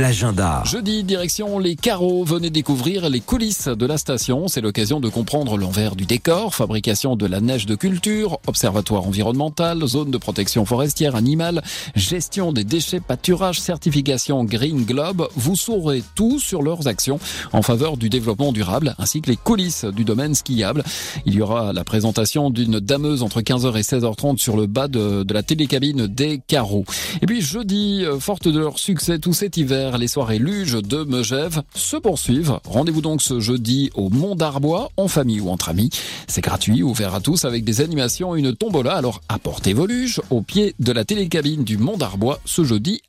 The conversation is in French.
l'agenda. Jeudi, direction les carreaux. Venez découvrir les coulisses de la station. C'est l'occasion de comprendre l'envers du décor, fabrication de la neige de culture, observatoire environnemental, zone de protection forestière animale, gestion des déchets, pâturage, certification Green Globe. Vous saurez tout sur leurs actions en faveur du développement durable ainsi que les coulisses du domaine skiable. Il y aura la présentation d'une dameuse entre 15h et 16h30 sur le bas de, la télécabine des carreaux. Et puis jeudi, euh, forte de leur succès tout cet hiver, les soirées luges de Megève se poursuivent. Rendez-vous donc ce jeudi au Mont d'Arbois, en famille ou entre amis. C'est gratuit, ouvert à tous avec des animations et une tombola. Alors apportez vos luges au pied de la télécabine du Mont d'Arbois ce jeudi